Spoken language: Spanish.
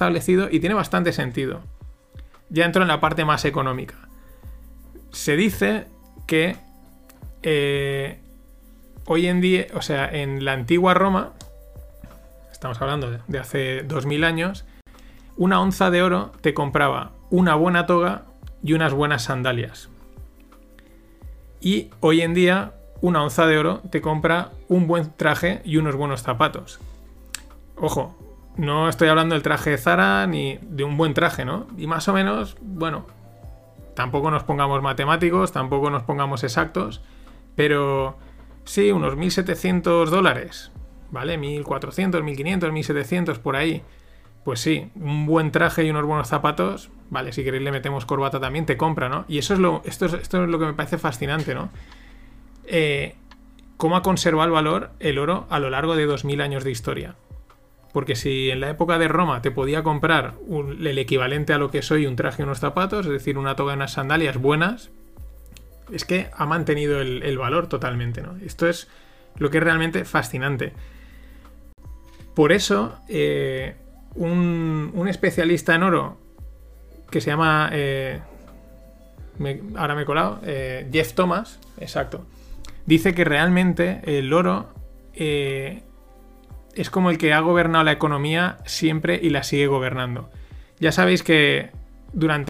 establecido y tiene bastante sentido. Ya entro en la parte más económica. Se dice que eh, hoy en día, o sea, en la antigua Roma, estamos hablando de hace 2000 años, una onza de oro te compraba una buena toga y unas buenas sandalias. Y hoy en día, una onza de oro te compra un buen traje y unos buenos zapatos. Ojo, no estoy hablando del traje de Zara ni de un buen traje, ¿no? Y más o menos, bueno, tampoco nos pongamos matemáticos, tampoco nos pongamos exactos, pero sí, unos 1.700 dólares, ¿vale? 1.400, 1.500, 1.700 por ahí. Pues sí, un buen traje y unos buenos zapatos, vale, si queréis le metemos corbata también, te compra, ¿no? Y eso es lo, esto, es, esto es lo que me parece fascinante, ¿no? Eh, cómo ha conservado el valor el oro a lo largo de 2000 años de historia. Porque si en la época de Roma te podía comprar el equivalente a lo que soy un traje y unos zapatos, es decir, una toga y unas sandalias buenas, es que ha mantenido el, valor totalmente, ¿no? Esto es lo que es realmente fascinante. Por eso, eh, un, especialista en oro que se llama. Eh, ahora me he colado. Eh, Jeff Thomas, exacto. Dice que realmente el oro es como el que ha gobernado la economía siempre y la sigue gobernando. Ya sabéis que durante